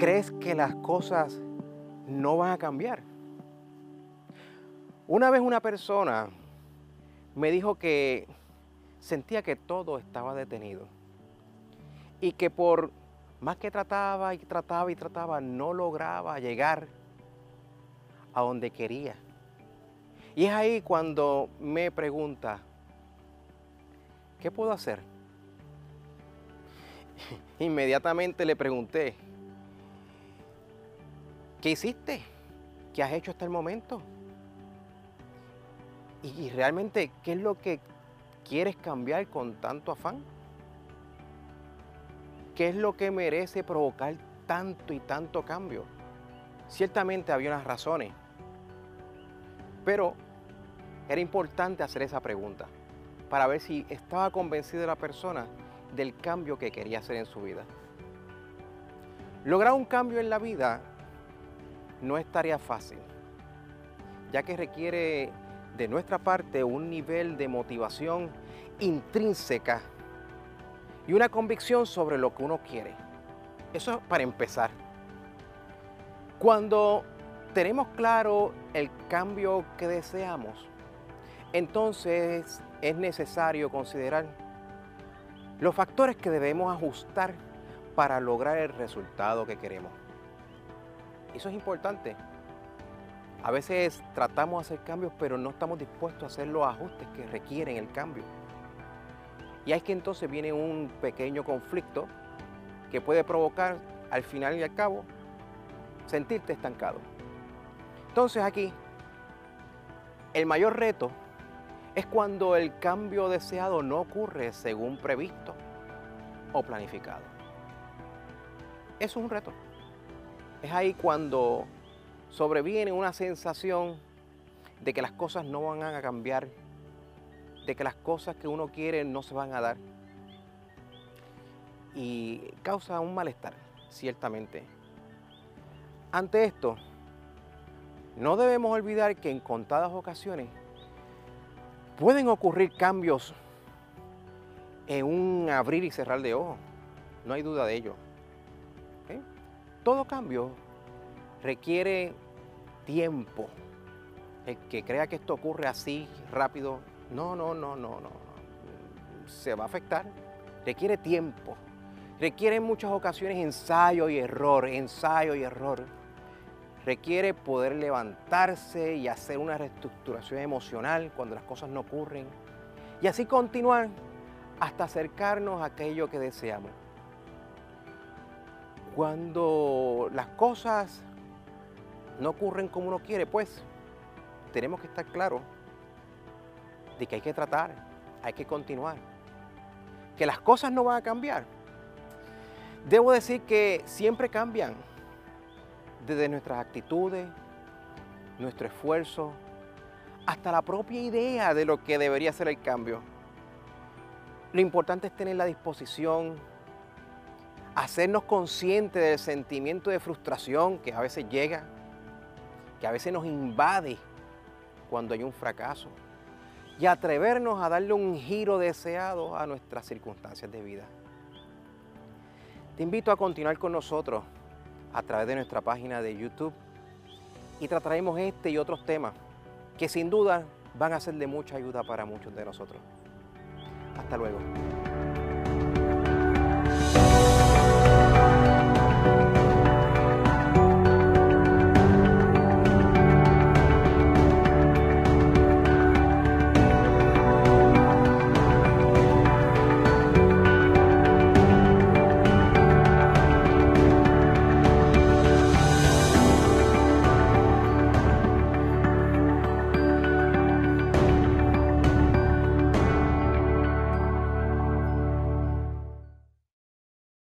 crees que las cosas no van a cambiar. Una vez una persona me dijo que sentía que todo estaba detenido y que por más que trataba y trataba y trataba, no lograba llegar a donde quería. Y es ahí cuando me pregunta, ¿qué puedo hacer? Inmediatamente le pregunté, ¿qué hiciste? ¿Qué has hecho hasta el momento? Y realmente, ¿qué es lo que quieres cambiar con tanto afán? ¿Qué es lo que merece provocar tanto y tanto cambio? Ciertamente había unas razones, pero era importante hacer esa pregunta para ver si estaba convencida la persona del cambio que quería hacer en su vida. Lograr un cambio en la vida no es tarea fácil, ya que requiere de nuestra parte un nivel de motivación intrínseca y una convicción sobre lo que uno quiere. Eso es para empezar. Cuando tenemos claro el cambio que deseamos, entonces es necesario considerar los factores que debemos ajustar para lograr el resultado que queremos. Eso es importante. A veces tratamos de hacer cambios, pero no estamos dispuestos a hacer los ajustes que requieren el cambio. Y es que entonces viene un pequeño conflicto que puede provocar al final y al cabo sentirte estancado. Entonces aquí, el mayor reto es cuando el cambio deseado no ocurre según previsto o planificado. Eso es un reto. Es ahí cuando sobreviene una sensación de que las cosas no van a cambiar, de que las cosas que uno quiere no se van a dar. Y causa un malestar, ciertamente. Ante esto, no debemos olvidar que en contadas ocasiones pueden ocurrir cambios en un abrir y cerrar de ojos. No hay duda de ello. Todo cambio requiere tiempo. El que crea que esto ocurre así, rápido, no, no, no, no, no. Se va a afectar. Requiere tiempo. Requiere en muchas ocasiones ensayo y error, ensayo y error. Requiere poder levantarse y hacer una reestructuración emocional cuando las cosas no ocurren. Y así continuar hasta acercarnos a aquello que deseamos. Cuando las cosas no ocurren como uno quiere, pues tenemos que estar claros de que hay que tratar, hay que continuar, que las cosas no van a cambiar. Debo decir que siempre cambian, desde nuestras actitudes, nuestro esfuerzo, hasta la propia idea de lo que debería ser el cambio. Lo importante es tener la disposición, hacernos conscientes del sentimiento de frustración que a veces llega, que a veces nos invade cuando hay un fracaso y atrevernos a darle un giro deseado a nuestras circunstancias de vida. Te invito a continuar con nosotros a través de nuestra página de YouTube y trataremos este y otros temas que sin duda van a ser de mucha ayuda para muchos de nosotros. Hasta luego.